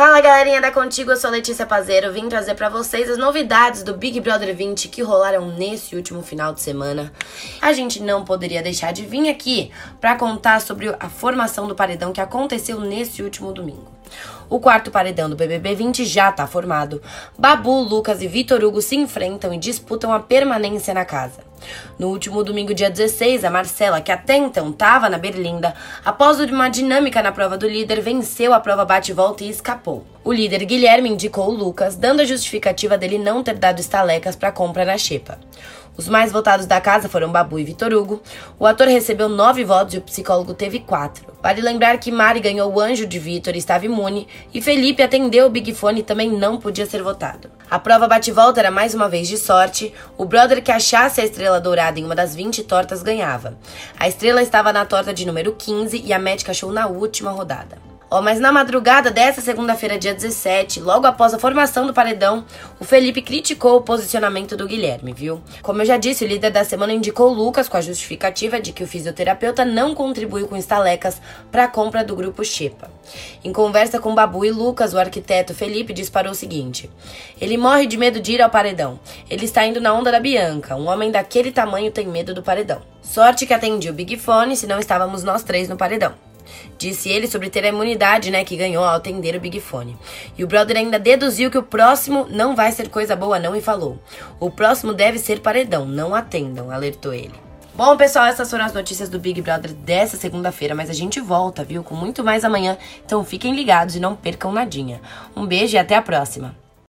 Fala galerinha da Contigo, eu sou Letícia Pazeiro, vim trazer para vocês as novidades do Big Brother 20 que rolaram nesse último final de semana. A gente não poderia deixar de vir aqui para contar sobre a formação do paredão que aconteceu nesse último domingo. O quarto paredão do BBB 20 já está formado. Babu, Lucas e Vitor Hugo se enfrentam e disputam a permanência na casa. No último domingo, dia 16, a Marcela, que até então estava na Berlinda, após uma dinâmica na prova do líder, venceu a prova bate-volta e escapou. O líder Guilherme indicou o Lucas, dando a justificativa dele não ter dado estalecas para compra na xepa. Os mais votados da casa foram Babu e Vitor Hugo. O ator recebeu nove votos e o psicólogo teve quatro. Vale lembrar que Mari ganhou o anjo de Vitor e estava imune, e Felipe atendeu o Big Fone e também não podia ser votado. A prova bate-volta era mais uma vez de sorte. O brother que achasse a estrela dourada em uma das 20 tortas ganhava. A estrela estava na torta de número 15 e a médica achou na última rodada. Ó, mas na madrugada dessa segunda-feira, dia 17, logo após a formação do paredão, o Felipe criticou o posicionamento do Guilherme, viu? Como eu já disse, o líder da semana indicou o Lucas com a justificativa de que o fisioterapeuta não contribuiu com estalecas para a compra do grupo Xepa. Em conversa com Babu e Lucas, o arquiteto Felipe disparou o seguinte: Ele morre de medo de ir ao paredão. Ele está indo na onda da Bianca. Um homem daquele tamanho tem medo do paredão. Sorte que atendi o Big Fone, senão estávamos nós três no paredão. Disse ele sobre ter a imunidade, né, que ganhou ao atender o Big Fone. E o brother ainda deduziu que o próximo não vai ser coisa boa não e falou: "O próximo deve ser paredão, não atendam", alertou ele. Bom, pessoal, essas foram as notícias do Big Brother dessa segunda-feira, mas a gente volta, viu? Com muito mais amanhã. Então fiquem ligados e não percam nadinha. Um beijo e até a próxima.